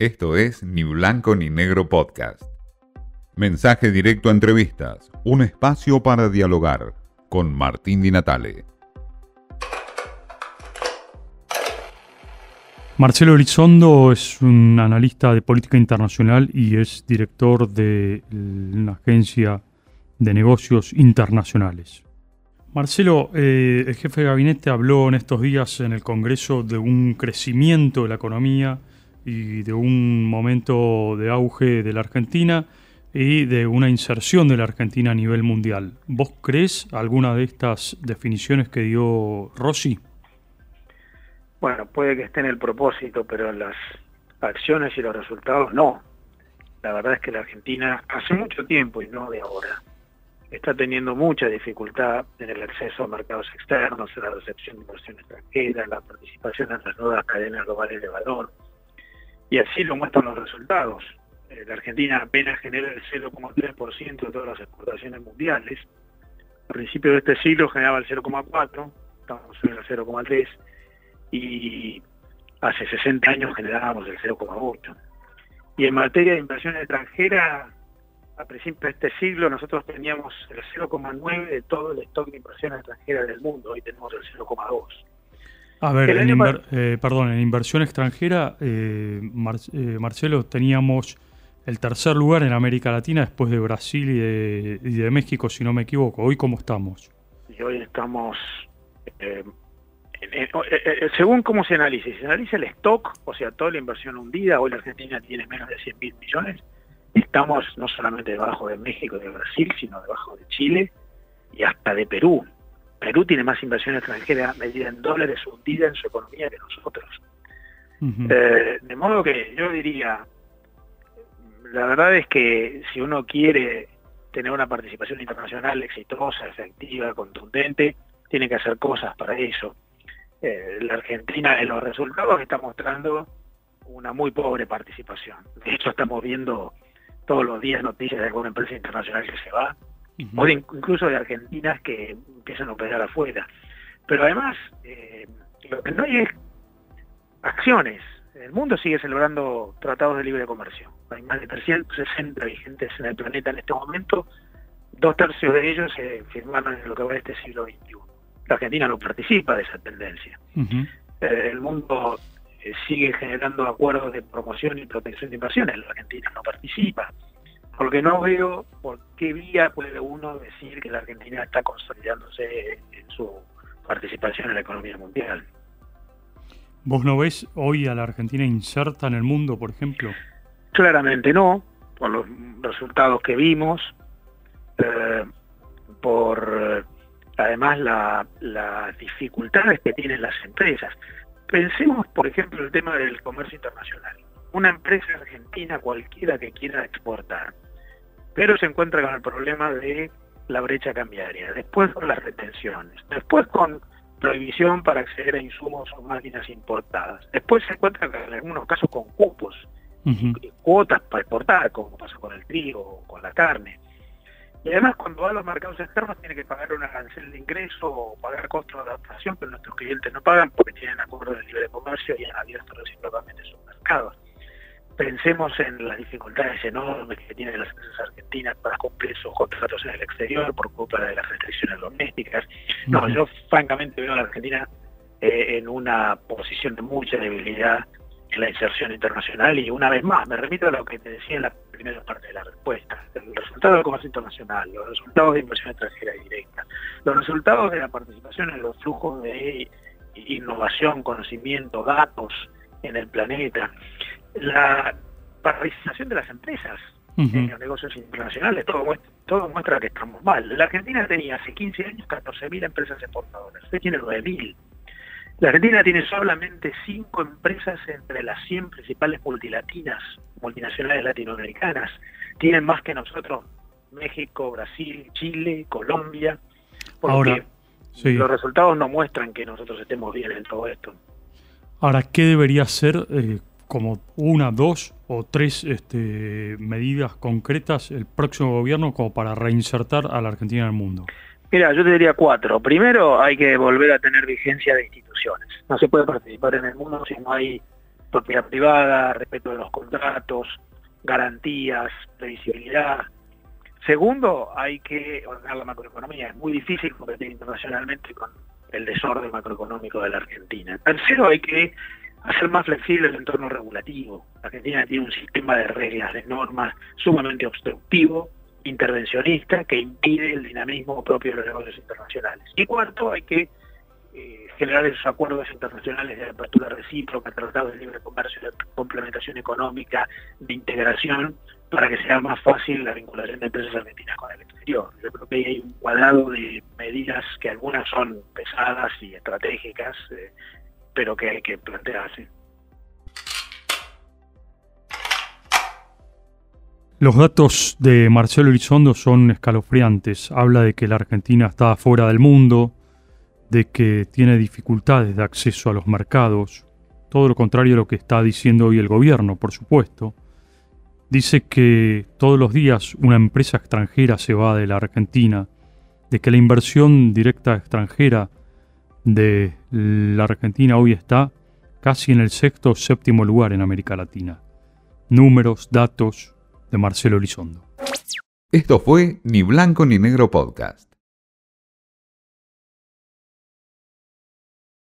Esto es Ni Blanco ni Negro Podcast. Mensaje directo a entrevistas, un espacio para dialogar con Martín Di Natale. Marcelo Elizondo es un analista de política internacional y es director de una agencia de negocios internacionales. Marcelo, eh, el jefe de gabinete habló en estos días en el Congreso de un crecimiento de la economía y de un momento de auge de la Argentina y de una inserción de la Argentina a nivel mundial. ¿Vos crees alguna de estas definiciones que dio Rossi? Bueno, puede que esté en el propósito, pero las acciones y los resultados no. La verdad es que la Argentina hace mucho tiempo y no de ahora está teniendo mucha dificultad en el acceso a mercados externos, en la recepción de inversión extranjera, en la participación en las nuevas cadenas globales de valor. Y así lo muestran los resultados. Eh, la Argentina apenas genera el 0,3% de todas las exportaciones mundiales. A principios de este siglo generaba el 0,4%, estamos en el 0,3%, y hace 60 años generábamos el 0,8%. Y en materia de inversión extranjera, a principios de este siglo nosotros teníamos el 0,9 de todo el stock de inversión extranjera del mundo, hoy tenemos el 0,2. A ver, en eh, perdón, en inversión extranjera, eh, eh, Marcelo, teníamos el tercer lugar en América Latina después de Brasil y de, y de México, si no me equivoco. ¿Hoy cómo estamos? Y hoy estamos, según cómo se analice, si se analiza el stock, o sea, toda la inversión hundida, hoy la Argentina tiene menos de 100 mil millones, estamos no solamente debajo de México y de Brasil, sino debajo de Chile y hasta de Perú. Perú tiene más inversión extranjera medida en dólares hundida en su economía que nosotros. Eh, de modo que yo diría, la verdad es que si uno quiere tener una participación internacional exitosa, efectiva, contundente, tiene que hacer cosas para eso. Eh, la Argentina en los resultados está mostrando una muy pobre participación. De hecho, estamos viendo todos los días noticias de alguna empresa internacional que se va, o incluso de argentinas que empiezan a operar afuera. Pero además, eh, lo que no hay es acciones. El mundo sigue celebrando tratados de libre comercio. Hay más de 360 vigentes en el planeta en este momento. Dos tercios de ellos se firmaron en lo que va de este siglo XXI. La Argentina no participa de esa tendencia. Eh, el mundo eh, sigue generando acuerdos de promoción y protección de inversiones. La Argentina no participa. Porque no veo por qué vía puede uno decir que la Argentina está consolidándose en su participación en la economía mundial. ¿Vos no ves hoy a la Argentina inserta en el mundo, por ejemplo? Claramente no, por los resultados que vimos, eh, por además las dificultades que tienen las empresas. Pensemos, por ejemplo, el tema del comercio internacional. Una empresa argentina cualquiera que quiera exportar, pero se encuentra con el problema de la brecha cambiaria, después con las retenciones, después con prohibición para acceder a insumos o máquinas importadas, después se encuentra en algunos casos con cupos, y cuotas para exportar, como pasa con el trigo o con la carne. Y además cuando va a los mercados externos tiene que pagar una arancel de ingreso o pagar costos de adaptación que nuestros clientes no pagan porque tienen acuerdos de libre comercio y han abierto recíprocamente sus mercados. Pensemos en las dificultades enormes que tienen las empresas argentinas para cumplir sus contratos en el exterior por culpa de las restricciones domésticas. No, yo francamente veo a la Argentina eh, en una posición de mucha debilidad en la inserción internacional y una vez más me remito a lo que te decía en la primera parte de la respuesta, el resultado del comercio internacional, los resultados de inversión extranjera directa, los resultados de la participación en los flujos de innovación, conocimiento, datos en el planeta, la participación de las empresas en los negocios internacionales, todo muestra, todo muestra que estamos mal. La Argentina tenía hace 15 años 14.000 empresas exportadoras, usted tiene 9.000. La Argentina tiene solamente cinco empresas entre las 100 principales multilatinas, multinacionales latinoamericanas. Tienen más que nosotros México, Brasil, Chile, Colombia. Porque los resultados no muestran que nosotros estemos bien en todo esto. Ahora, ¿qué debería ser eh, como una, dos o tres este, medidas concretas el próximo gobierno como para reinsertar a la Argentina en el mundo? Mira, yo te diría cuatro. Primero, hay que volver a tener vigencia de instituciones. No se puede participar en el mundo si no hay propiedad privada, respeto de los contratos, garantías, previsibilidad. Segundo, hay que ordenar la macroeconomía. Es muy difícil competir internacionalmente con el desorden macroeconómico de la Argentina. Tercero, hay que hacer más flexible el entorno regulativo. La Argentina tiene un sistema de reglas, de normas sumamente obstructivo, intervencionista, que impide el dinamismo propio de los negocios internacionales. Y cuarto, hay que eh, generar esos acuerdos internacionales de apertura recíproca, tratados de libre comercio, de complementación económica, de integración, para que sea más fácil la vinculación de empresas argentinas con el exterior. Yo creo que hay un cuadrado de medidas que algunas son pesadas y estratégicas, eh, pero que hay que plantearse. Los datos de Marcelo Elizondo son escalofriantes. Habla de que la Argentina está fuera del mundo, de que tiene dificultades de acceso a los mercados, todo lo contrario a lo que está diciendo hoy el gobierno, por supuesto. Dice que todos los días una empresa extranjera se va de la Argentina, de que la inversión directa extranjera de la Argentina hoy está casi en el sexto o séptimo lugar en América Latina. Números, datos de Marcelo Elizondo. Esto fue Ni Blanco ni Negro Podcast.